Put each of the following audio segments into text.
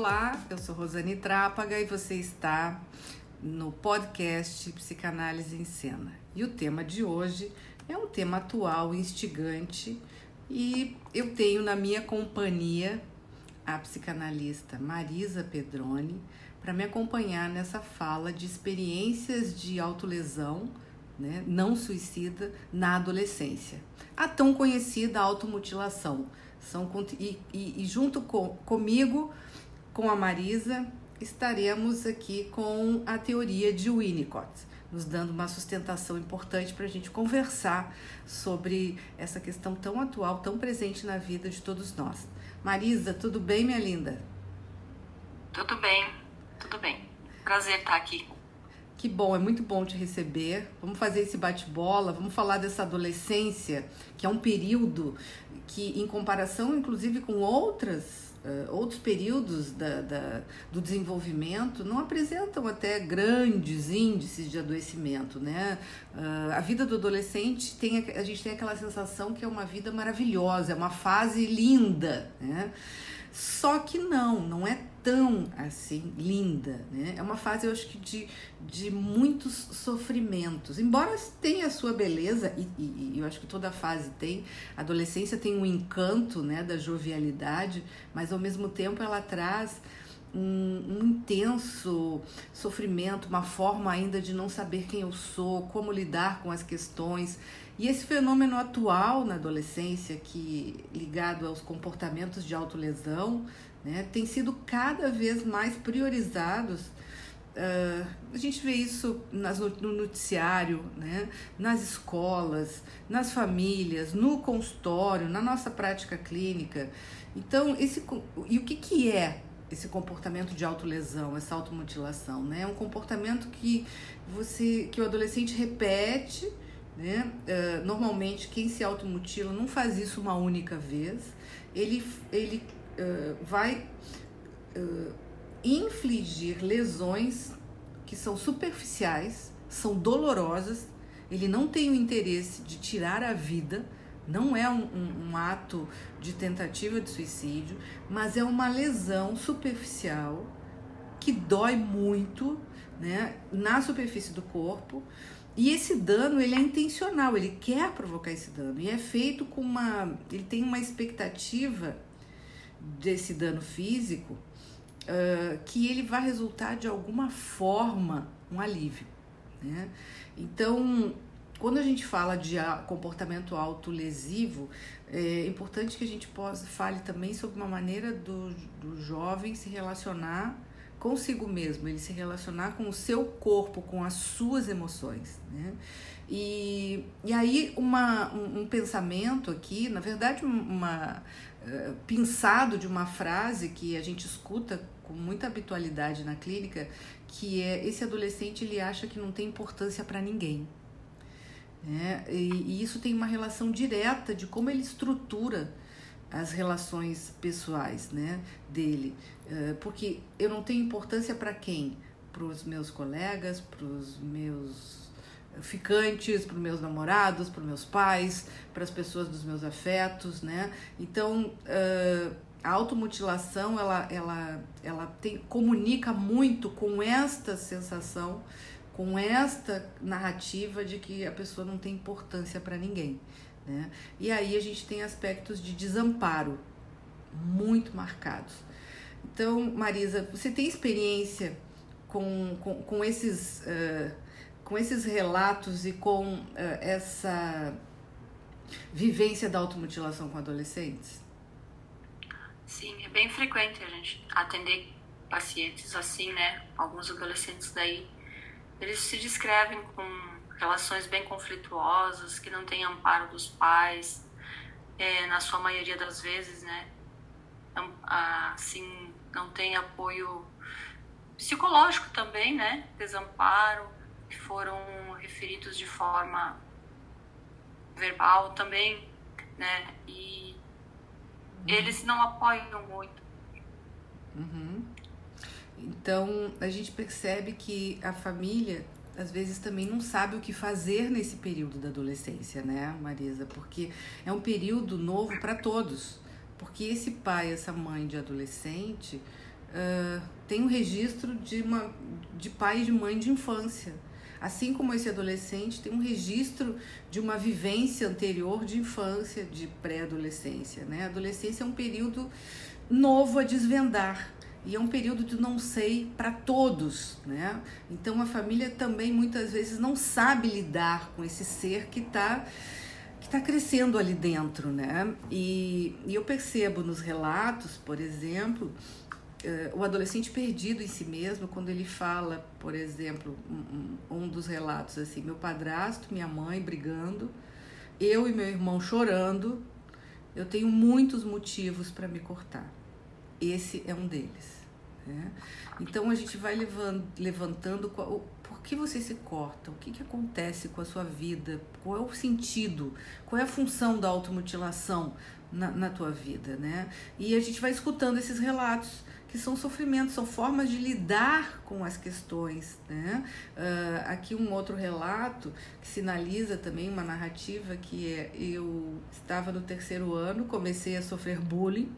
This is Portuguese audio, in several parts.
olá, eu sou Rosane Trápaga e você está no podcast Psicanálise em Cena. E o tema de hoje é um tema atual, instigante, e eu tenho na minha companhia a psicanalista Marisa Pedroni para me acompanhar nessa fala de experiências de autolesão, né, não suicida, na adolescência. A tão conhecida automutilação. São, e, e, e junto com, comigo, com a Marisa, estaremos aqui com a teoria de Winnicott, nos dando uma sustentação importante para a gente conversar sobre essa questão tão atual, tão presente na vida de todos nós. Marisa, tudo bem, minha linda? Tudo bem, tudo bem. Prazer estar aqui. Que bom, é muito bom te receber. Vamos fazer esse bate-bola, vamos falar dessa adolescência, que é um período que, em comparação, inclusive, com outras Uh, outros períodos da, da, do desenvolvimento não apresentam até grandes índices de adoecimento, né? Uh, a vida do adolescente tem a gente tem aquela sensação que é uma vida maravilhosa, é uma fase linda, né? Só que não, não é tão assim linda, né? É uma fase, eu acho que de, de muitos sofrimentos. Embora tenha a sua beleza, e, e, e, eu acho que toda fase tem, a adolescência tem um encanto, né, da jovialidade, mas ao mesmo tempo ela traz um, um, intenso sofrimento, uma forma ainda de não saber quem eu sou, como lidar com as questões. E esse fenômeno atual na adolescência, que ligado aos comportamentos de autolesão, né, tem sido cada vez mais priorizados. Uh, a gente vê isso nas, no noticiário, né, nas escolas, nas famílias, no consultório, na nossa prática clínica. Então, esse, e o que, que é esse comportamento de autolesão, essa automutilação? Né? É um comportamento que, você, que o adolescente repete. Né? Uh, normalmente, quem se automutila não faz isso uma única vez. Ele, ele vai uh, infligir lesões que são superficiais, são dolorosas, ele não tem o interesse de tirar a vida, não é um, um, um, ato de tentativa de suicídio, mas é uma lesão superficial que dói muito né, na superfície do corpo. E esse dano ele é intencional, ele quer provocar esse dano e é feito com uma, ele tem uma expectativa desse dano físico, uh, que ele vai resultar de alguma forma um alívio. Né? Então, quando a gente fala de comportamento autolesivo, é importante que a gente possa, fale também sobre uma maneira do, do jovem se relacionar consigo mesmo, ele se relacionar com o seu corpo, com as suas emoções. Né? E, e aí, uma, um, um pensamento aqui, na verdade, uma, uh, pensado de uma frase que a gente escuta com muita habitualidade na clínica, que é esse adolescente ele acha que não tem importância para ninguém. Né? E, e isso tem uma relação direta de como ele estrutura as relações pessoais né, dele. Uh, porque eu não tenho importância para quem? Para os meus colegas, para os meus ficantes, para os meus namorados, para os meus pais, para as pessoas dos meus afetos, né? Então, uh, a automutilação, ela, ela, ela tem, comunica muito com esta sensação, com esta narrativa de que a pessoa não tem importância para ninguém, né? E aí a gente tem aspectos de desamparo muito marcados. Então, Marisa, você tem experiência com, com, com esses... Uh, com esses relatos e com uh, essa vivência da automutilação com adolescentes? Sim, é bem frequente a gente atender pacientes assim, né? Alguns adolescentes daí, eles se descrevem com relações bem conflituosas, que não têm amparo dos pais, é, na sua maioria das vezes, né? Assim, não tem apoio psicológico também, né? Desamparo que foram referidos de forma verbal também, né? E uhum. eles não apoiam muito. Uhum. Então a gente percebe que a família às vezes também não sabe o que fazer nesse período da adolescência, né, Marisa? Porque é um período novo para todos. Porque esse pai, essa mãe de adolescente, uh, tem um registro de, uma, de pai e de mãe de infância. Assim como esse adolescente tem um registro de uma vivência anterior de infância, de pré-adolescência. Né? A adolescência é um período novo a desvendar e é um período de não sei para todos, né? Então a família também muitas vezes não sabe lidar com esse ser que está que está crescendo ali dentro, né? E, e eu percebo nos relatos, por exemplo, uh, o adolescente perdido em si mesmo, quando ele fala, por exemplo, um, um dos relatos assim, meu padrasto, minha mãe brigando, eu e meu irmão chorando, eu tenho muitos motivos para me cortar. Esse é um deles. Né? Então a gente vai levando, levantando por que você se corta, o que, que acontece com a sua vida, qual é o sentido, qual é a função da automutilação na, na tua vida, né? E a gente vai escutando esses relatos que são sofrimentos, são formas de lidar com as questões. Né? Uh, aqui um outro relato que sinaliza também uma narrativa que é eu estava no terceiro ano, comecei a sofrer bullying.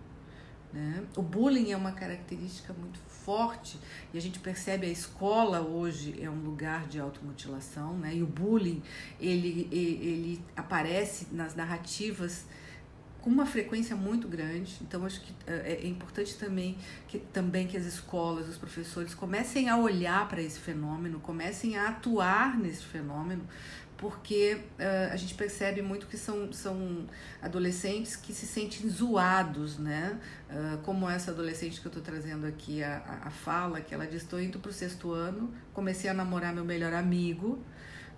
Né? O bullying é uma característica muito forte e a gente percebe a escola hoje é um lugar de automutilação, né? E o bullying ele, ele aparece nas narrativas com uma frequência muito grande. Então acho que é, é importante também que também que as escolas, os professores comecem a olhar para esse fenômeno, comecem a atuar nesse fenômeno, porque uh, a gente percebe muito que são, são adolescentes que se sentem zoados, né? Uh, como essa adolescente que eu estou trazendo aqui a, a, fala, que ela diz: estou indo para o sexto ano, comecei a namorar meu melhor amigo,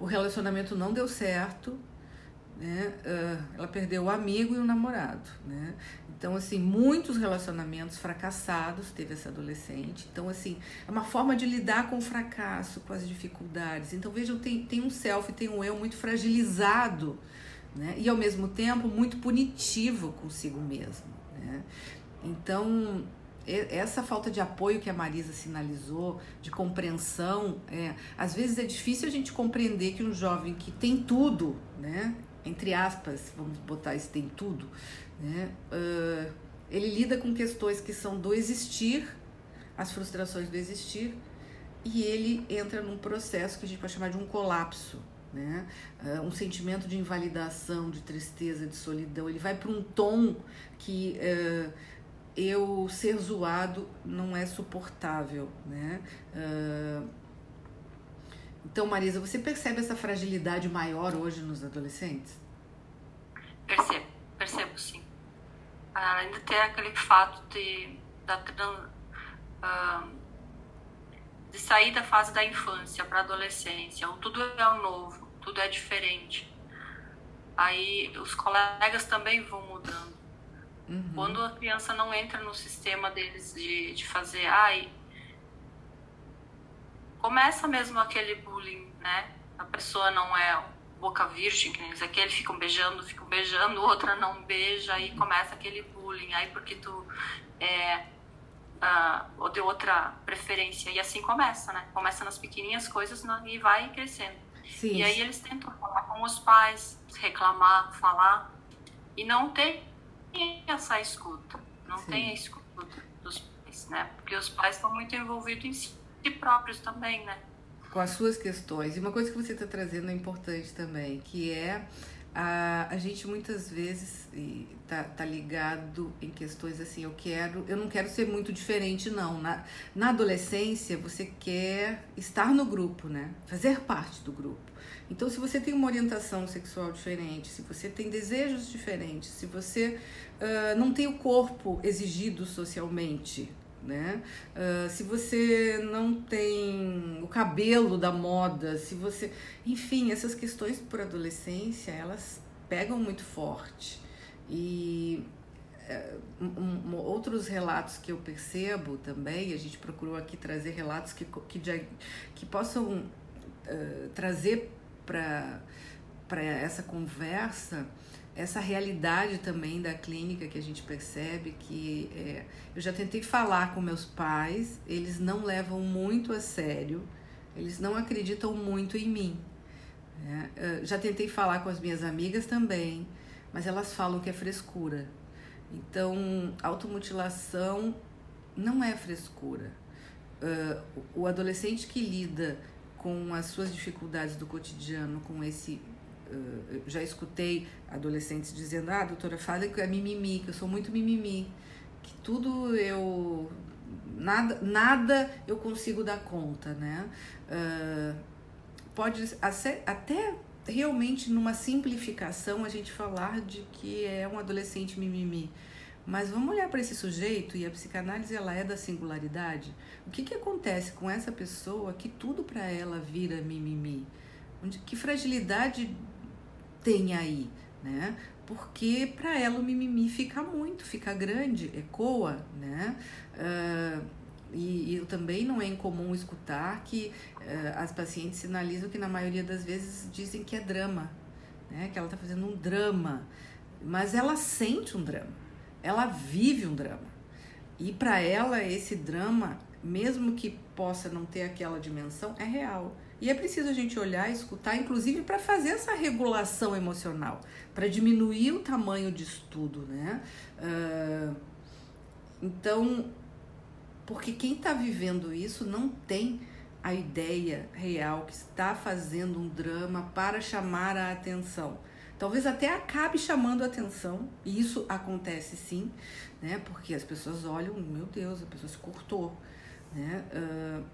o relacionamento não deu certo, né? Uh, ela perdeu o amigo e o namorado, né? Então, assim, muitos relacionamentos fracassados teve essa adolescente. Então, assim, é uma forma de lidar com o fracasso, com as dificuldades. Então, vejam, tem, tem um self, tem um eu muito fragilizado, né? E, ao mesmo tempo, muito punitivo consigo mesmo, né? Então, essa falta de apoio que a Marisa sinalizou, de compreensão, é, às vezes é difícil a gente compreender que um jovem que tem tudo, né, entre aspas, vamos botar isso tem tudo, né? Uh, ele lida com questões que são do existir, as frustrações do existir, e ele entra num processo que a gente pode chamar de um colapso, né? Uh, um sentimento de invalidação, de tristeza, de solidão. Ele vai para um tom que uh, eu ser zoado não é suportável, né? Então, Marisa, você percebe essa fragilidade maior hoje nos adolescentes? Percebo, percebo sim. Ah, ainda tem aquele fato de, da, uh, de sair da fase da infância para a adolescência. Tudo é novo, tudo é diferente. Aí os colegas também vão mudando. Uhum. Quando a criança não entra no sistema deles de, de fazer, ai, começa mesmo aquele bullying, né? A pessoa não é boca virgem, que nem aquele ficam beijando, ficam beijando, outra não beija, aí começa aquele bullying, aí porque tu é uh, ou de outra preferência, e assim começa, né? Começa nas pequenininhas coisas e vai crescendo. Sim. E aí eles tentam falar com os pais, reclamar, falar, e não tem essa escuta, não Sim. tem a escuta dos pais, né? Porque os pais estão muito envolvidos em si si próprios também, né? Com as suas questões. E uma coisa que você está trazendo é importante também, que é a, a gente muitas vezes tá, tá ligado em questões assim, eu quero, eu não quero ser muito diferente, não. Na, na adolescência, você quer estar no grupo, né? Fazer parte do grupo. Então, se você tem uma orientação sexual diferente, se você tem desejos diferentes, se você uh, não tem o corpo exigido socialmente, né? Uh, se você não tem o cabelo da moda, se você, enfim, essas questões por adolescência elas pegam muito forte e uh, um, outros relatos que eu percebo também, a gente procurou aqui trazer relatos que que, que possam uh, trazer para para essa conversa essa realidade também da clínica que a gente percebe que é, eu já tentei falar com meus pais, eles não levam muito a sério, eles não acreditam muito em mim. Né? Já tentei falar com as minhas amigas também, mas elas falam que é frescura. Então, automutilação não é frescura. Uh, o adolescente que lida com as suas dificuldades do cotidiano, com esse. Uh, já escutei adolescentes dizendo: Ah, doutora, fala que é mimimi, que eu sou muito mimimi, que tudo eu. Nada, nada eu consigo dar conta, né? Uh, pode até realmente numa simplificação a gente falar de que é um adolescente mimimi. Mas vamos olhar para esse sujeito e a psicanálise ela é da singularidade. O que, que acontece com essa pessoa que tudo para ela vira mimimi? Onde, que fragilidade tem aí, né? Porque para ela o mimimi fica muito, fica grande, ecoa, né? Uh, e, e também não é incomum escutar que uh, as pacientes sinalizam que na maioria das vezes dizem que é drama, né? Que ela está fazendo um drama, mas ela sente um drama ela vive um drama. E para ela, esse drama, mesmo que possa não ter aquela dimensão, é real. E é preciso a gente olhar, escutar, inclusive para fazer essa regulação emocional, para diminuir o tamanho disso tudo, né? Uh, então, porque quem está vivendo isso não tem a ideia real que está fazendo um drama para chamar a atenção. Talvez até acabe chamando a atenção, e isso acontece sim, né? Porque as pessoas olham, meu Deus, a pessoa se cortou, né? Uh,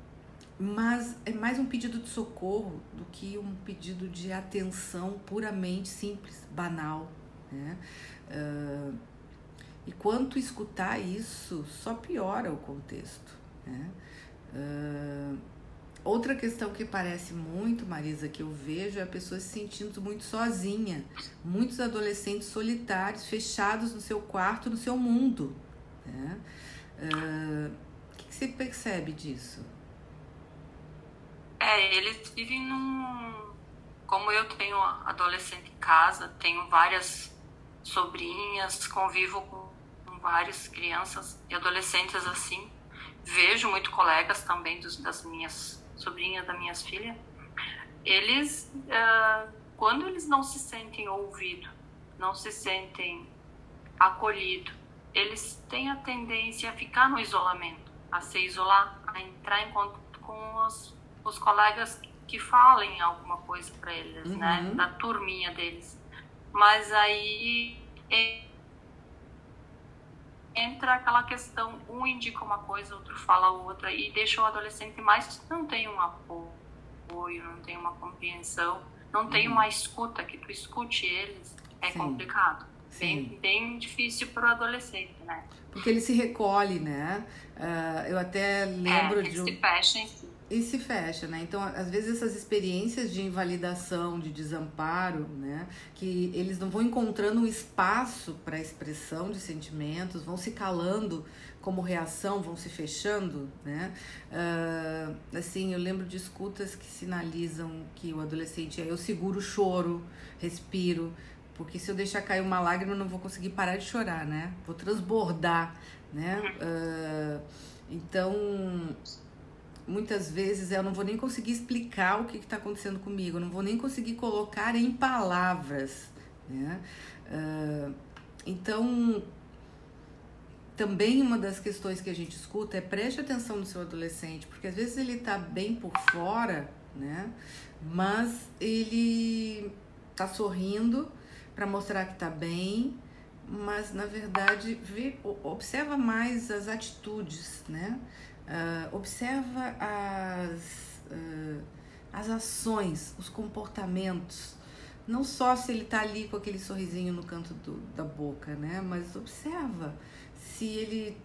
mas é mais um pedido de socorro do que um pedido de atenção puramente simples, banal, né? Uh, e quanto escutar isso só piora o contexto, né? Uh, Outra questão que parece muito, Marisa, que eu vejo é a pessoa se sentindo muito sozinha. Muitos adolescentes solitários, fechados no seu quarto, no seu mundo. Né? Uh, o que, que você percebe disso? É, eles vivem num. Como eu tenho adolescente em casa, tenho várias sobrinhas, convivo com várias crianças e adolescentes assim. Vejo muito colegas também dos, das minhas sobrinha das minhas filhas, eles, uh, quando eles não se sentem ouvidos, não se sentem acolhidos, eles têm a tendência a ficar no isolamento, a se isolar, a entrar em contato com os, os colegas que falem alguma coisa para eles, uhum. né, da turminha deles. Mas aí entra aquela questão, um indica uma coisa, outro fala outra, e deixa o adolescente mais, não tem um apoio, não tem uma compreensão, não tem uhum. uma escuta, que tu escute eles, é Sim. complicado. Bem, bem difícil para o adolescente, né? Porque ele se recolhe, né? Uh, eu até lembro é, de. Um... se fecha em si e se fecha, né? Então, às vezes essas experiências de invalidação, de desamparo, né, que eles não vão encontrando um espaço para expressão de sentimentos, vão se calando como reação, vão se fechando, né? Uh, assim, eu lembro de escutas que sinalizam que o adolescente é eu seguro o choro, respiro, porque se eu deixar cair uma lágrima eu não vou conseguir parar de chorar, né? Vou transbordar, né? Uh, então muitas vezes eu não vou nem conseguir explicar o que está acontecendo comigo, não vou nem conseguir colocar em palavras. Né? Uh, então, também uma das questões que a gente escuta é preste atenção no seu adolescente, porque às vezes ele está bem por fora, né? mas ele está sorrindo para mostrar que está bem, mas na verdade vê, observa mais as atitudes, né? Uh, observa as, uh, as ações, os comportamentos. Não só se ele está ali com aquele sorrisinho no canto do, da boca, né? Mas observa se ele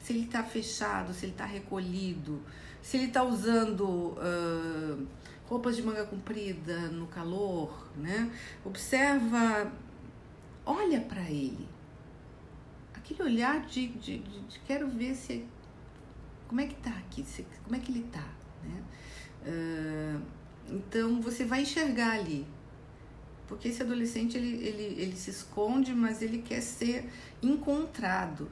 se ele está fechado, se ele está recolhido, se ele está usando uh, roupas de manga comprida no calor, né? Observa, olha para ele. Aquele olhar de, de, de, de quero ver se como é que tá aqui? Como é que ele tá? Né? Uh, então você vai enxergar ali. Porque esse adolescente ele, ele, ele se esconde, mas ele quer ser encontrado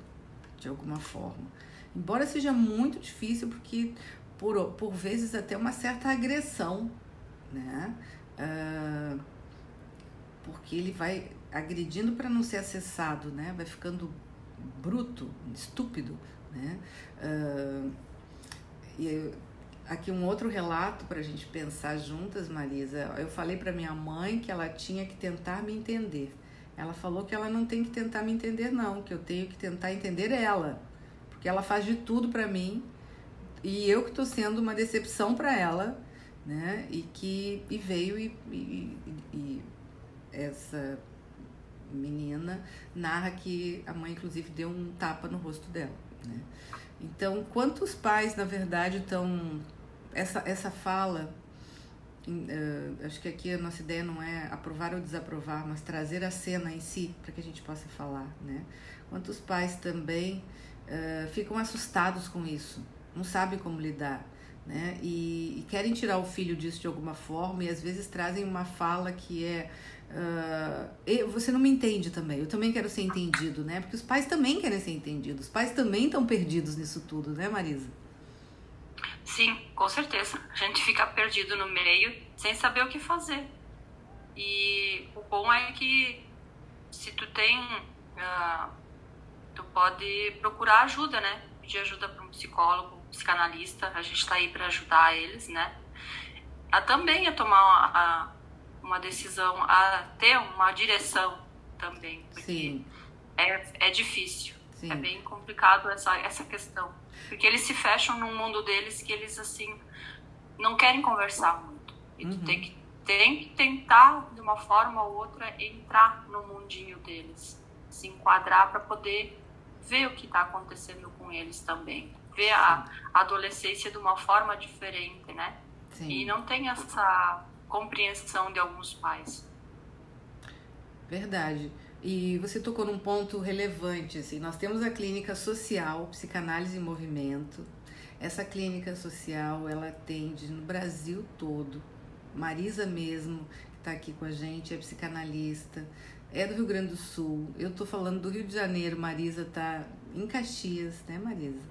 de alguma forma. Embora seja muito difícil, porque por, por vezes até uma certa agressão, né? Uh, porque ele vai agredindo para não ser acessado, né? Vai ficando bruto, estúpido, né? Uh, e aqui um outro relato para a gente pensar juntas, Marisa. Eu falei para minha mãe que ela tinha que tentar me entender. Ela falou que ela não tem que tentar me entender, não, que eu tenho que tentar entender ela, porque ela faz de tudo para mim e eu que estou sendo uma decepção para ela, né? E que e veio e, e, e essa menina narra que a mãe inclusive deu um tapa no rosto dela, né? Então, quantos pais, na verdade, estão essa essa fala Uh, acho que aqui a nossa ideia não é aprovar ou desaprovar, mas trazer a cena em si para que a gente possa falar, né? Quantos pais também uh, ficam assustados com isso, não sabem como lidar, né? E, e, querem tirar o filho disso de alguma forma e às vezes trazem uma fala que é uh, você não me entende também, eu também quero ser entendido, né? Porque os pais também querem ser entendidos, os pais também estão perdidos nisso tudo, né, Marisa? Sim, com certeza. A gente fica perdido no meio sem saber o que fazer. E o bom é que se tu tem, uh, tu pode procurar ajuda, né? Pedir ajuda para um psicólogo, um psicanalista. A gente está aí para ajudar eles, né? A também a tomar uma, uma decisão, a ter uma direção também, porque Sim. É, é difícil. Sim. É bem complicado essa, essa questão. Porque eles se fecham num mundo deles que eles, assim, não querem conversar muito. E uhum. tu tem que, tem que tentar, de uma forma ou outra, entrar no mundinho deles. Se enquadrar para poder ver o que está acontecendo com eles também. Ver a, a adolescência de uma forma diferente, né? Sim. E não tem essa compreensão de alguns pais. Verdade. E você tocou num ponto relevante, assim, nós temos a clínica social, psicanálise em movimento. Essa clínica social, ela atende no Brasil todo. Marisa mesmo, que está aqui com a gente, é psicanalista, é do Rio Grande do Sul. Eu estou falando do Rio de Janeiro, Marisa está em Caxias, né, Marisa?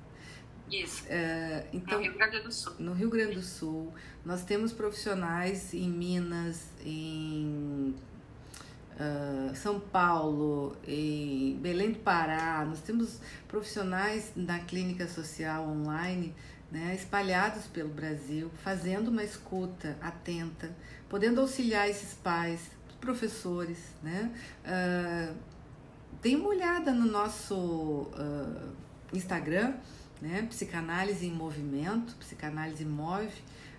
Isso. Uh, então, no Rio Grande do Sul. No Rio Grande do Sul. Nós temos profissionais em Minas, em uh, São Paulo, em Belém do Pará, nós temos profissionais na clínica social online né, espalhados pelo Brasil, fazendo uma escuta atenta, podendo auxiliar esses pais, professores. Né? Uh, dê uma olhada no nosso uh, Instagram, né, Psicanálise em Movimento, Psicanálise Move.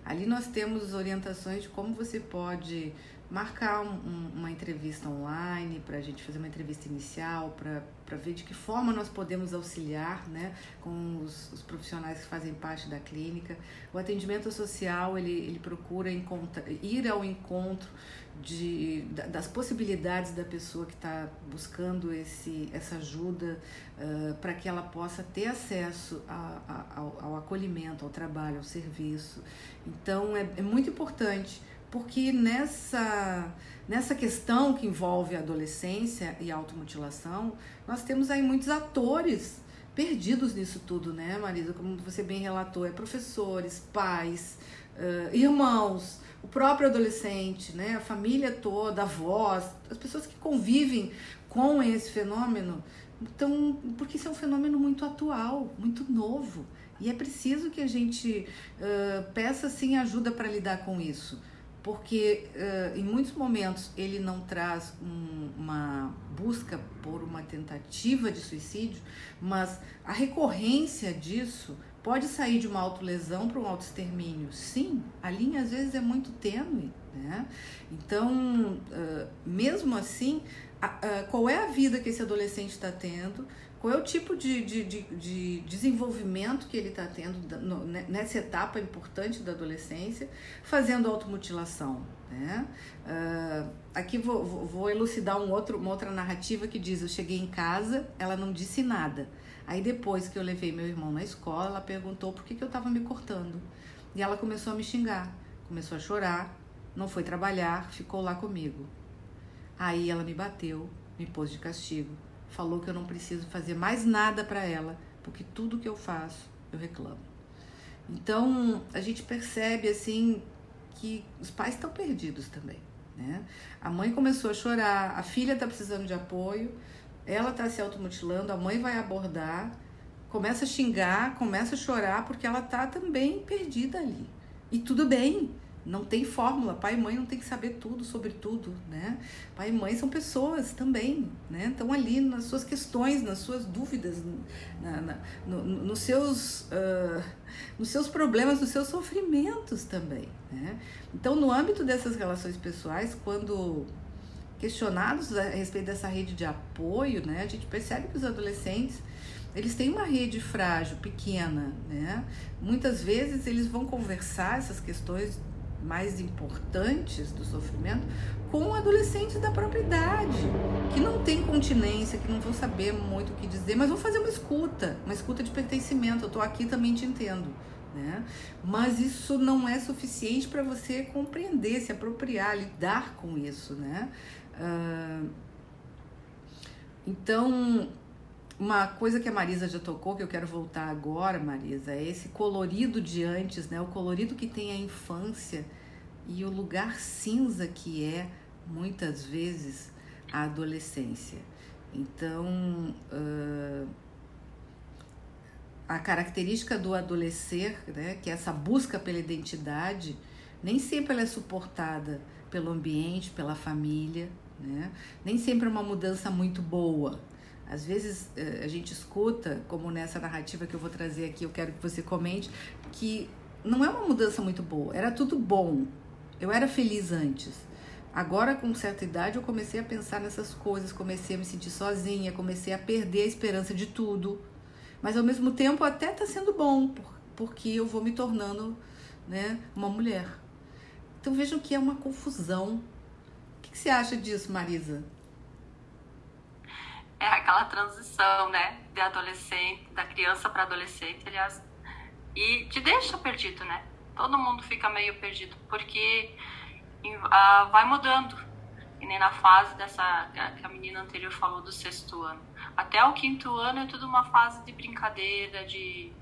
Ali nós temos orientações de como você pode marcar um, um, uma entrevista online, para a gente fazer uma entrevista inicial, para ver de que forma nós podemos auxiliar né, com os, os, profissionais que fazem parte da clínica. O atendimento social, ele, ele procura ir ao encontro de, das possibilidades da pessoa que está buscando esse, essa ajuda uh, para que ela possa ter acesso a, a, ao, ao, acolhimento, ao trabalho, ao serviço. Então, é, é muito importante porque nessa, nessa questão que envolve a adolescência e a automutilação, nós temos aí muitos atores perdidos nisso tudo, né, Marisa? Como você bem relatou, é professores, pais, uh, irmãos, o próprio adolescente, né, a família toda, avós, as pessoas que convivem com esse fenômeno. Então, porque isso é um fenômeno muito atual, muito novo. E é preciso que a gente uh, peça sim ajuda para lidar com isso porque uh, em muitos momentos ele não traz um, uma busca por uma tentativa de suicídio, mas a recorrência disso pode sair de uma autolesão para um autoextermínio. Sim, a linha às vezes é muito tênue. Né? Então, uh, mesmo assim, a, a, qual é a vida que esse adolescente está tendo? Qual é o tipo de, de, de, de desenvolvimento que ele está tendo nessa etapa importante da adolescência, fazendo automutilação. Né? Uh, aqui vou, vou elucidar um outro, uma outra narrativa que diz: Eu cheguei em casa, ela não disse nada. Aí depois que eu levei meu irmão na escola, ela perguntou por que, que eu estava me cortando. E ela começou a me xingar, começou a chorar, não foi trabalhar, ficou lá comigo. Aí ela me bateu, me pôs de castigo falou que eu não preciso fazer mais nada para ela, porque tudo que eu faço eu reclamo. Então a gente percebe assim que os pais estão perdidos também. Né? A mãe começou a chorar, a filha está precisando de apoio, ela está se automutilando, a mãe vai abordar, começa a xingar, começa a chorar, porque ela está também perdida ali. E tudo bem, não tem fórmula. Pai e mãe não tem que saber tudo sobre tudo, né? Pai e mãe são pessoas também, né? Estão ali nas suas questões, nas suas dúvidas, na, na, no, nos, seus, uh, nos seus problemas, nos seus sofrimentos também, né? Então, no âmbito dessas relações pessoais, quando questionados a respeito dessa rede de apoio, né? A gente percebe que os adolescentes eles têm uma rede frágil, pequena, né? Muitas vezes eles vão conversar essas questões mais importantes do sofrimento com adolescentes da própria idade, que não tem continência, que não vão saber muito o que dizer, mas vão fazer uma escuta, uma escuta de pertencimento. Eu estou aqui também te entendo. Né? Mas isso não é suficiente para você compreender, se apropriar, lidar com isso. Né? Uh, então, uma coisa que a Marisa já tocou, que eu quero voltar agora, Marisa, é esse colorido de antes, né? O colorido que tem a infância e o lugar cinza que é, muitas vezes, a adolescência. Então, uh, a característica do adolescer, né, que é essa busca pela identidade, nem sempre ela é suportada pelo ambiente, pela família, né? Nem sempre é uma mudança muito boa. Às vezes eh, a gente escuta, como nessa narrativa que eu vou trazer aqui, eu quero que você comente, que não é uma mudança muito boa. Era tudo bom. Eu era feliz antes. Agora, com certa idade, eu comecei a pensar nessas coisas, comecei a me sentir sozinha, comecei a perder a esperança de tudo. Mas ao mesmo tempo, até está sendo bom, porque eu vou me tornando né, uma mulher. Então vejam que é uma confusão. O que você acha disso, Marisa? É aquela transição, né, de adolescente, da criança para adolescente, aliás, e te deixa perdido, né? Todo mundo fica meio perdido porque uh, vai mudando. E nem na fase dessa que a menina anterior falou do sexto ano. Até o quinto ano é tudo uma fase de brincadeira, de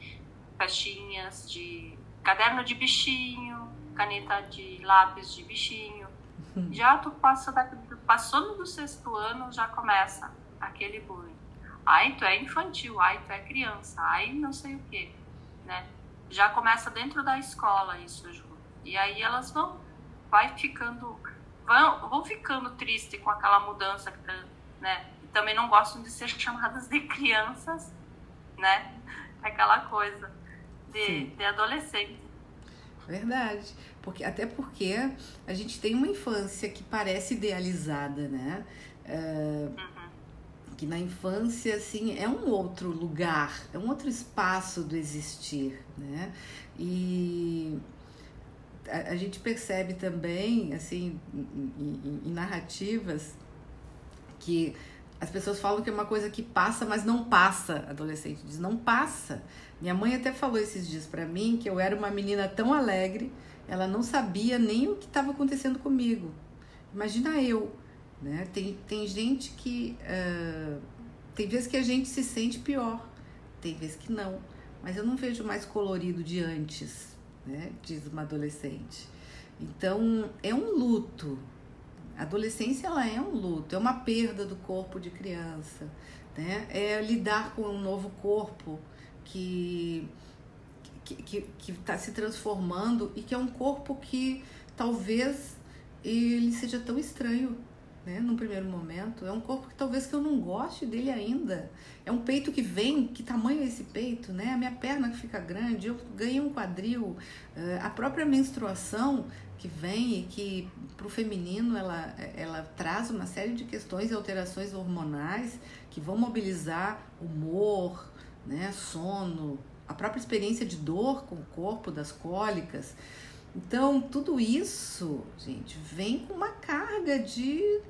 festinhas, de caderno de bichinho, caneta de lápis de bichinho. Uhum. Já tu passa da, passando do sexto ano, já começa aquele bullying. Ai, tu é infantil, ai, tu é criança, ai, não sei o quê, né? Já começa dentro da escola isso, Ju. E aí elas vão, vai ficando, vão, vão ficando triste com aquela mudança, né? E também não gostam de ser chamadas de crianças, né? Aquela coisa de, de adolescente. Verdade. Porque, até porque a gente tem uma infância que parece idealizada, né? Uh, uhum que na infância assim é um outro lugar, é um outro espaço do existir, né? E a, a gente percebe também assim em, em, em narrativas que as pessoas falam que é uma coisa que passa, mas não passa. Adolescente diz, não passa. Minha mãe até falou esses dias para mim que eu era uma menina tão alegre, ela não sabia nem o que estava acontecendo comigo. Imagina eu, né? Tem, tem gente que. Uh, tem vezes que a gente se sente pior, tem vezes que não. Mas eu não vejo mais colorido de antes, né? diz uma adolescente. Então, é um luto. A adolescência ela é um luto, é uma perda do corpo de criança. Né? É lidar com um novo corpo que que está se transformando e que é um corpo que talvez ele seja tão estranho né, num primeiro momento. É um corpo que talvez que eu não goste dele ainda. É um peito que vem, que tamanho é esse peito, né? A minha perna que fica grande, eu ganhei um quadril, eh, a própria menstruação que vem e que para o feminino ela, ela traz uma série de questões e alterações hormonais que vão mobilizar humor, né, sono, a própria experiência de dor com o corpo, das cólicas. Então, tudo isso, gente, vem com uma carga de,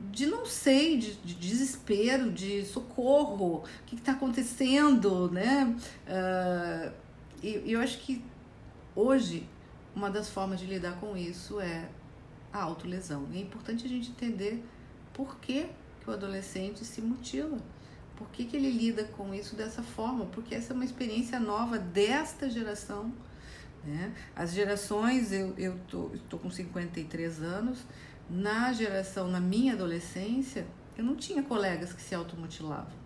de não sei, de, de desespero, de socorro, o que está acontecendo, né? Uh, e eu acho que hoje uma das formas de lidar com isso é a autolesão. E é importante a gente entender por que, que o adolescente se mutila. Por que, que ele lida com isso dessa forma? Porque essa é uma experiência nova desta geração né? As gerações, eu, eu tô, tô com 53 anos, na geração, na minha adolescência, eu não tinha colegas que se automutilavam.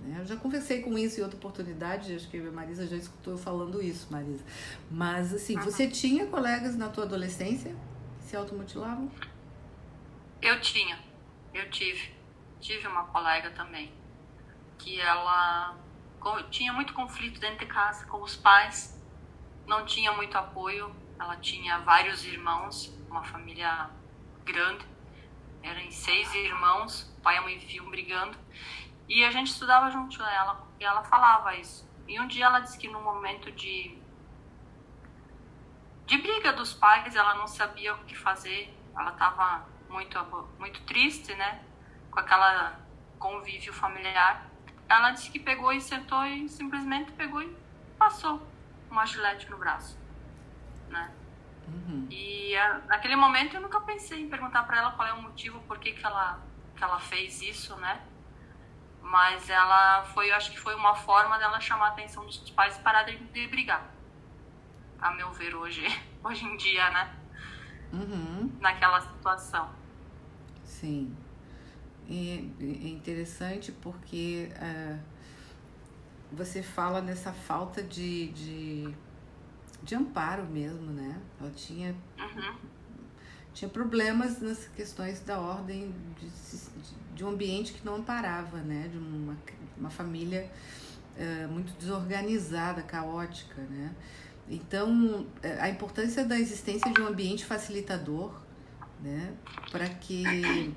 Né? Eu já conversei com isso em outra oportunidade, acho que a Marisa já escutou eu falando isso, Marisa. Mas, assim, uhum. você tinha colegas na tua adolescência que se automutilavam? Eu tinha, eu tive. Tive uma colega também, que ela tinha muito conflito dentro de casa com os pais, não tinha muito apoio, ela tinha vários irmãos, uma família grande, eram seis irmãos, pai e mãe viviam brigando, e a gente estudava junto ela, e ela falava isso. E um dia ela disse que no momento de de briga dos pais, ela não sabia o que fazer, ela estava muito muito triste, né, com aquela convívio familiar. Ela disse que pegou e sentou e simplesmente pegou e passou uma gilete no braço, né? Uhum. E a, naquele momento eu nunca pensei em perguntar para ela qual é o motivo, por que, que ela que ela fez isso, né? Mas ela foi, eu acho que foi uma forma dela chamar a atenção dos pais para de, de brigar. A meu ver hoje, hoje em dia, né? Uhum. Naquela situação. Sim. E é interessante porque uh, você fala nessa falta de, de, de, amparo mesmo, né? Ela tinha, uhum. tinha problemas nas questões da ordem de, de um ambiente que não amparava, né? De uma, uma família uh, muito desorganizada, caótica, né? Então, eh, a importância da existência de um ambiente facilitador, né? Para que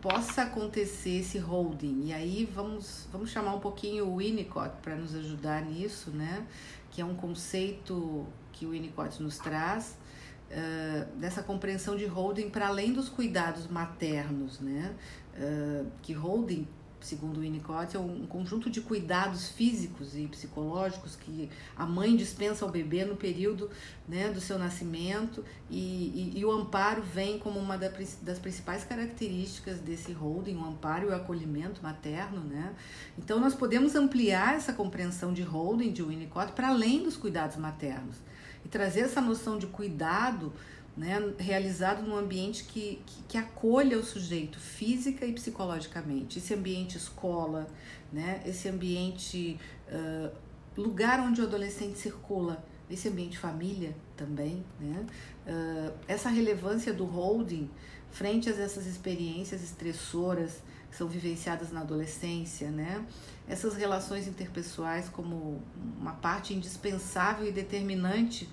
possa acontecer esse holding. E aí vamos, vamos chamar um pouquinho o Winnicott para nos ajudar nisso, né? Que é um conceito que o Winnicott nos traz, uh, dessa compreensão de holding para além dos cuidados maternos, né? Uh, que holding segundo o Winnicott, é um conjunto de cuidados físicos e psicológicos que a mãe dispensa ao bebê no período né, do seu nascimento e, e, e o amparo vem como uma das principais características desse holding, o amparo e o acolhimento materno. Né? Então nós podemos ampliar essa compreensão de holding de Winnicott para além dos cuidados maternos e trazer essa noção de cuidado né, realizado num ambiente que, que, que, acolha o sujeito física e psicologicamente. Esse ambiente escola, né, esse ambiente uh, lugar onde o adolescente circula, esse ambiente família também. Né, uh, essa relevância do holding frente a essas experiências estressoras que são vivenciadas na adolescência, né? essas relações interpessoais como uma parte indispensável e determinante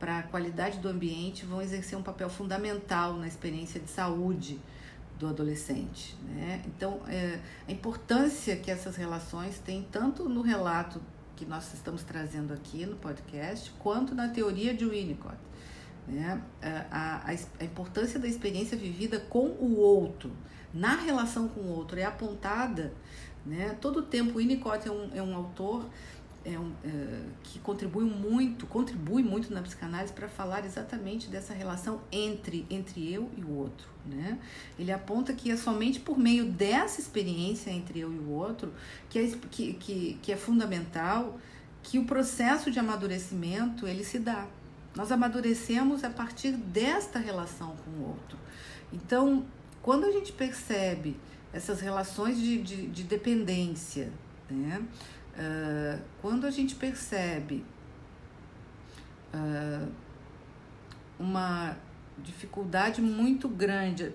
para a qualidade do ambiente vão exercer um papel fundamental na experiência de saúde do adolescente. Né? Então, é, a importância que essas relações têm tanto no relato que nós estamos trazendo aqui no podcast, quanto na teoria de Winnicott. Né? A, a, a importância da experiência vivida com o outro, na relação com o outro, é apontada né? todo o tempo. Winnicott é um, é um autor é um, é, que contribui muito, contribui muito na psicanálise para falar exatamente dessa relação entre, entre eu e o outro. Né? Ele aponta que é somente por meio dessa experiência entre eu e o outro que é, que, que, que é fundamental que o processo de amadurecimento ele se dá. Nós amadurecemos a partir desta relação com o outro. Então, quando a gente percebe essas relações de, de, de dependência, né? Uh, quando a gente percebe uh, uma dificuldade muito grande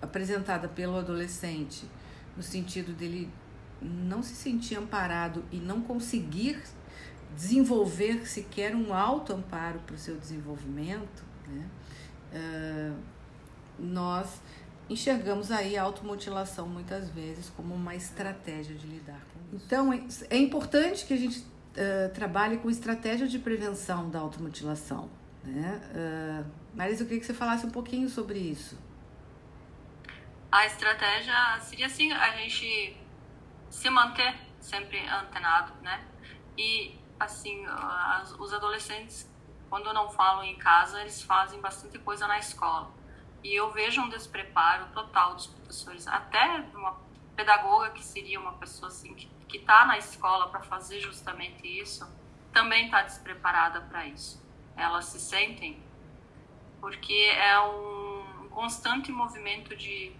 apresentada pelo adolescente, no sentido dele não se sentir amparado e não conseguir desenvolver sequer um alto amparo para o seu desenvolvimento, né? Uh, nós enxergamos aí a automutilação muitas vezes como uma estratégia de lidar com isso. Então, é, importante que a gente uh, trabalhe com estratégias de prevenção da automutilação. Né? Uh, Marisa, eu queria que você falasse um pouquinho sobre isso. A estratégia seria assim, a gente se manter sempre antenado, né? E, assim, as, os adolescentes, quando não falam em casa, eles fazem bastante coisa na escola e eu vejo um despreparo total dos professores, até uma pedagoga que seria uma pessoa assim que está na escola para fazer justamente isso, também está despreparada para isso. Elas se sentem porque é um constante movimento de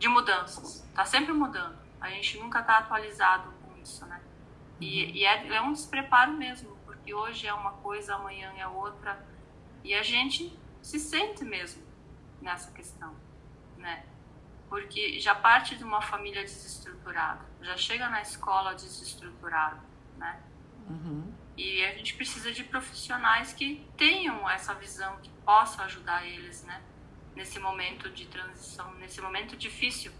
de mudanças. Está sempre mudando. A gente nunca está atualizado com isso, né? E, uhum. e é, é, um despreparo mesmo, porque hoje é uma coisa, amanhã é outra. E a gente se sente mesmo nessa questão, né? Porque já parte de uma família desestruturada, já chega na escola desestruturada, né? Uhum. E a gente precisa de profissionais que tenham essa visão, que possam ajudar eles, né? Nesse momento de transição, nesse momento difícil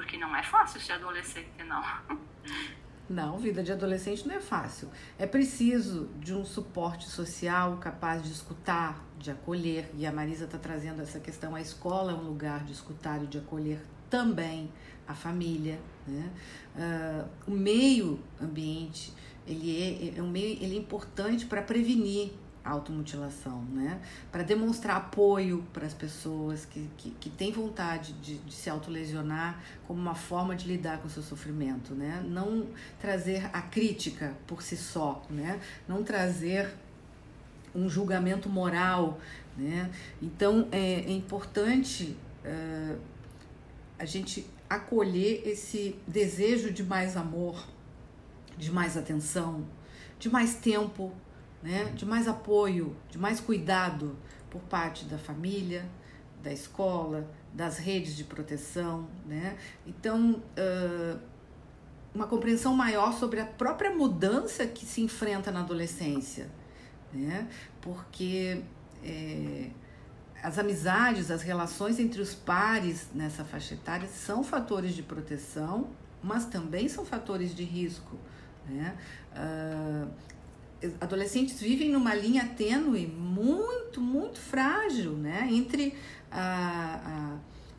porque não é fácil ser adolescente, não. Não, vida de adolescente não é fácil. É preciso de um suporte social capaz de escutar, de acolher. E a Marisa está trazendo essa questão. A escola é um lugar de escutar e de acolher também a família. Né? Uh, o meio ambiente ele é, é um meio ele é importante para prevenir automutilação, né? Para demonstrar apoio para as pessoas que, que, que têm vontade de, de se autolesionar como uma forma de lidar com o seu sofrimento, né? Não trazer a crítica por si só, né? Não trazer um julgamento moral, né? Então é, é importante uh, a gente acolher esse desejo de mais amor, de mais atenção, de mais tempo né, de mais apoio, de mais cuidado por parte da família, da escola, das redes de proteção, né? Então, uh, uma compreensão maior sobre a própria mudança que se enfrenta na adolescência, né? Porque é, as amizades, as relações entre os pares nessa faixa etária são fatores de proteção, mas também são fatores de risco, né? Uh, adolescentes vivem numa linha tênue muito, muito frágil, né? Entre a, a,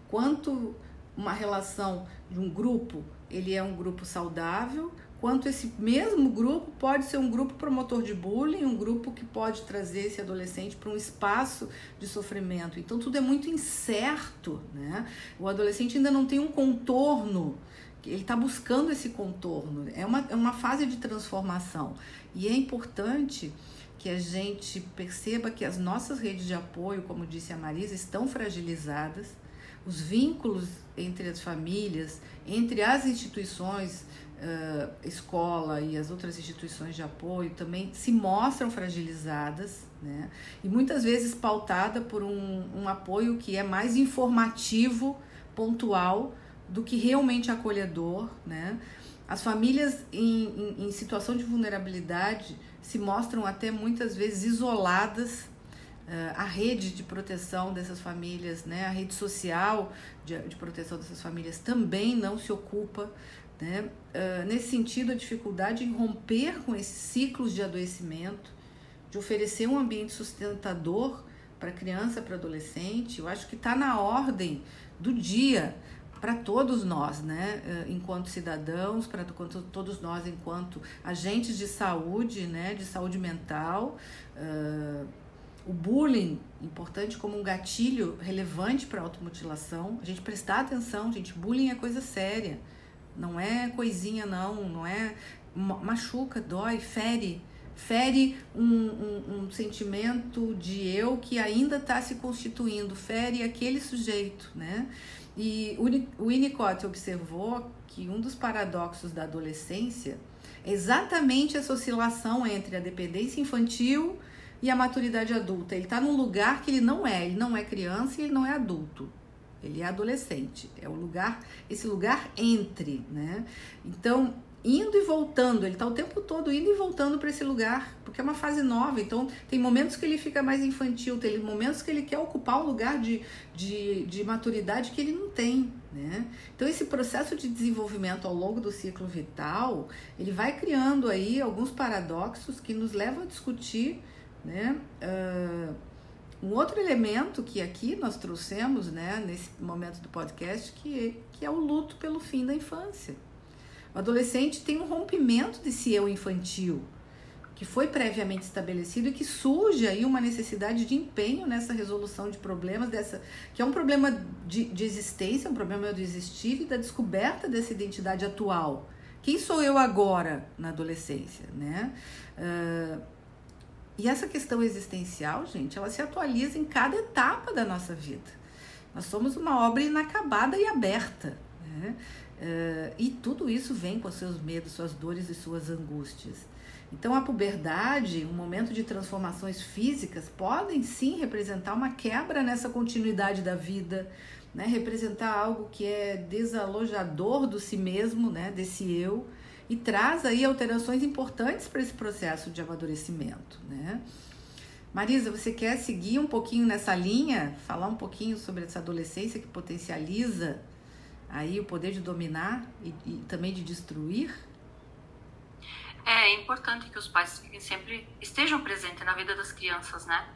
quanto uma relação de um grupo ele é um grupo saudável, quanto esse mesmo grupo pode ser um grupo promotor de bullying, um grupo que pode trazer esse adolescente para um espaço de sofrimento. Então tudo é muito incerto, né? O adolescente ainda não tem um contorno ele está buscando esse contorno. É uma, é uma fase de transformação. E é importante que a gente perceba que as nossas redes de apoio, como disse a Marisa, estão fragilizadas. Os vínculos entre as famílias, entre as instituições, escola e as outras instituições de apoio também se mostram fragilizadas, né? E muitas vezes pautada por um, um apoio que é mais informativo, pontual, do que realmente acolhedor, né? As famílias em, em, em, situação de vulnerabilidade se mostram até muitas vezes isoladas. Uh, a rede de proteção dessas famílias, né, a rede social de, de proteção dessas famílias também não se ocupa. Né? Uh, nesse sentido, a dificuldade em romper com esses ciclos de adoecimento, de oferecer um ambiente sustentador para criança, para adolescente, eu acho que está na ordem do dia para todos nós, né, eh, enquanto cidadãos, para todos nós enquanto agentes de saúde, né, de saúde mental. Uh, o bullying, importante como um gatilho relevante para a automutilação. A gente prestar atenção, gente, bullying é coisa séria. Não é coisinha, não. Não é. Machuca, dói, fere. Fere um, um, um sentimento de eu que ainda está se constituindo. Fere aquele sujeito, né? E o Winnicott observou que um dos paradoxos da adolescência é exatamente essa oscilação entre a dependência infantil e a maturidade adulta. Ele está num lugar que ele não é, ele não é criança e ele não é adulto. Ele é adolescente. É o lugar, esse lugar entre, né? Então, indo e voltando, ele está o tempo todo indo e voltando para esse lugar, porque é uma fase nova, então tem momentos que ele fica mais infantil, tem momentos que ele quer ocupar um lugar de, de, de maturidade que ele não tem, né? Então esse processo de desenvolvimento ao longo do ciclo vital, ele vai criando aí alguns paradoxos que nos levam a discutir, né? Uh, um outro elemento que aqui nós trouxemos, né, nesse momento do podcast, que, que é o luto pelo fim da infância. O adolescente tem um rompimento desse eu infantil, que foi previamente estabelecido e que surge aí uma necessidade de empenho nessa resolução de problemas, dessa que é um problema de, de existência, um problema do existir e da descoberta dessa identidade atual. Quem sou eu agora na adolescência, né? Uh, e essa questão existencial, gente, ela se atualiza em cada etapa da nossa vida. Nós somos uma obra inacabada e aberta. Né? Uh, e tudo isso vem com seus medos, suas dores e suas angústias. Então, a puberdade, um momento de transformações físicas, podem sim representar uma quebra nessa continuidade da vida, né? representar algo que é desalojador do si mesmo, né? desse eu, e traz aí alterações importantes para esse processo de amadurecimento. Né? Marisa, você quer seguir um pouquinho nessa linha, falar um pouquinho sobre essa adolescência que potencializa aí o poder de dominar e, e também de destruir? É importante que os pais sempre estejam presentes na vida das crianças, né?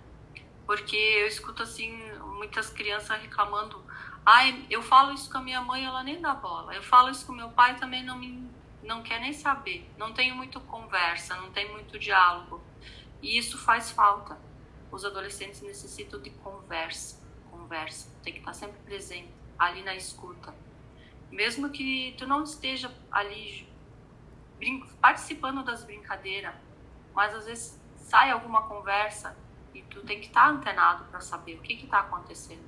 Porque eu escuto assim muitas crianças reclamando: "Ai, eu falo isso com a minha mãe, ela nem dá bola. Eu falo isso com meu pai, também não me não quer nem saber. Não tenho muito conversa, não tem muito diálogo". E isso faz falta. Os adolescentes necessitam de conversa, conversa. Tem que estar sempre presente, ali na escuta. Mesmo que tu não esteja ali participando das brincadeiras, mas às vezes sai alguma conversa e tu tem que estar antenado para saber o que está acontecendo.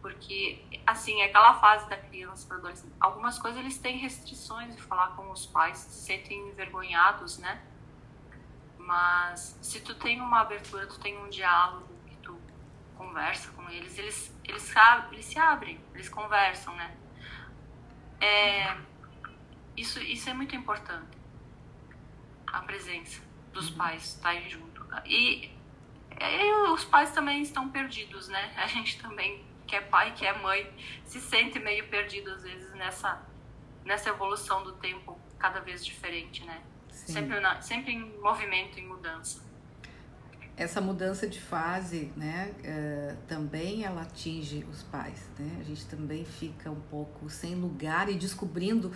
Porque, assim, é aquela fase da criança para adolescente. Algumas coisas eles têm restrições de falar com os pais, se sentem envergonhados, né? Mas se tu tem uma abertura, tu tem um diálogo, que tu conversa com eles, eles, eles, eles se abrem, eles conversam, né? É, isso, isso é muito importante. A presença dos uhum. pais estarem junto. E, e os pais também estão perdidos, né? A gente também, que é pai, que é mãe, se sente meio perdido às vezes nessa, nessa evolução do tempo cada vez diferente, né? Sempre, na, sempre em movimento, em mudança. Essa mudança de fase, né, uh, também ela atinge os pais, né? A gente também fica um pouco sem lugar e descobrindo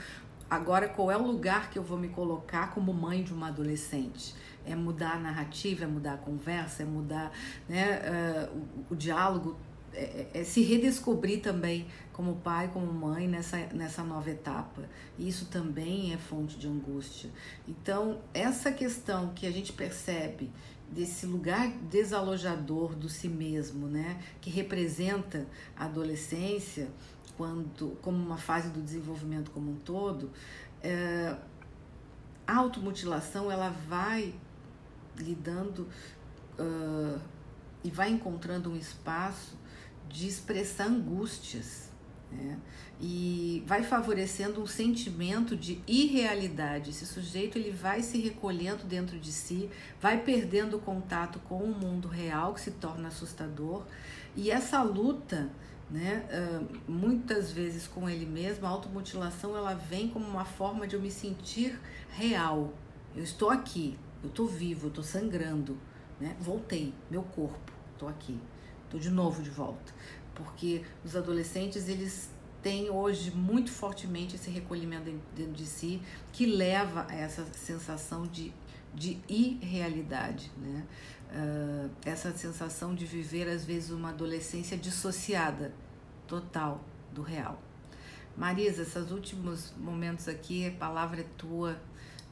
agora qual é o lugar que eu vou me colocar como mãe de uma adolescente. É mudar a narrativa, é mudar a conversa, é mudar né, uh, o, o, diálogo, é, é, é, se redescobrir também como pai, como mãe nessa, nessa nova etapa. Isso também é fonte de angústia. Então, essa questão que a gente percebe desse lugar desalojador do si mesmo, né, que representa a adolescência, quando, como uma fase do desenvolvimento como um todo, é, a automutilação ela vai lidando uh, e vai encontrando um espaço de expressar angústias. Né? E vai favorecendo um sentimento de irrealidade. Esse sujeito ele vai se recolhendo dentro de si, vai perdendo contato com o mundo real, que se torna assustador. E essa luta né? Muitas vezes com ele mesmo, a automutilação ela vem como uma forma de eu me sentir real. Eu estou aqui, eu estou vivo, eu estou sangrando, né? Voltei, meu corpo, estou aqui, estou de novo de volta. Porque os adolescentes eles têm hoje muito fortemente esse recolhimento dentro de si que leva a essa sensação de, de irrealidade, né? uh, essa sensação de viver, às vezes, uma adolescência dissociada total do real. Marisa, esses últimos momentos aqui, a palavra é tua.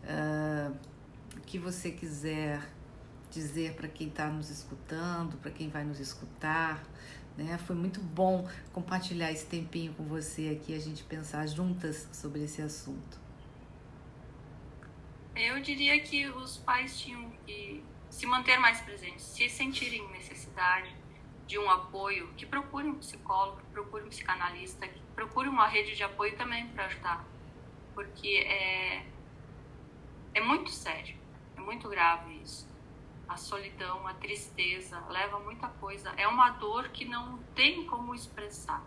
Uh, o que você quiser dizer para quem está nos escutando, para quem vai nos escutar. Né? Foi muito bom compartilhar esse tempinho com você aqui, a gente pensar juntas sobre esse assunto. Eu diria que os pais tinham que se manter mais presentes, se sentirem necessidade de um apoio, que procure um psicólogo, que procure um psicanalista, que procure uma rede de apoio também para ajudar. Porque é, é muito sério, é muito grave isso. A solidão, a tristeza, leva muita coisa. É uma dor que não tem como expressar.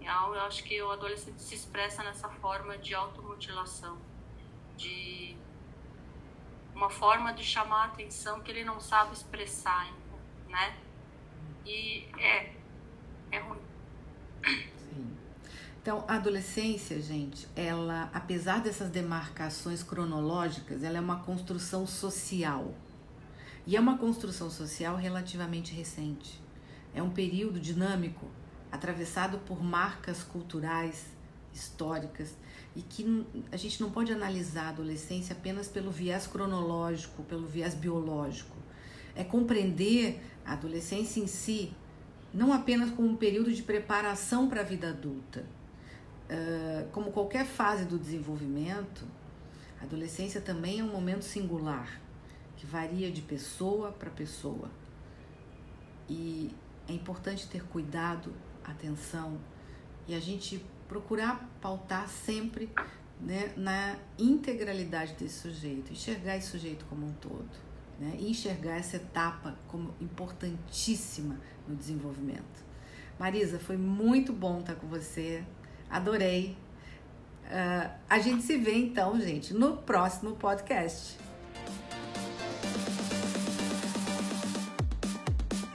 Eu acho que o adolescente se expressa nessa forma de automutilação, de uma forma de chamar a atenção que ele não sabe expressar, né? E é, é ruim. Então, a adolescência, gente, ela, apesar dessas demarcações cronológicas, ela é uma construção social. E é uma construção social relativamente recente. É um período dinâmico, atravessado por marcas culturais, históricas, e que a gente não pode analisar a adolescência apenas pelo viés cronológico, pelo viés biológico. É compreender a adolescência em si não apenas como um período de preparação para a vida adulta. Uh, como qualquer fase do desenvolvimento, a adolescência também é um momento singular, que varia de pessoa para pessoa. E é importante ter cuidado, atenção e a gente procurar pautar sempre né, na integralidade desse sujeito, enxergar esse sujeito como um todo, né, e enxergar essa etapa como importantíssima no desenvolvimento. Marisa, foi muito bom estar com você, adorei. Uh, a gente se vê então, gente, no próximo podcast.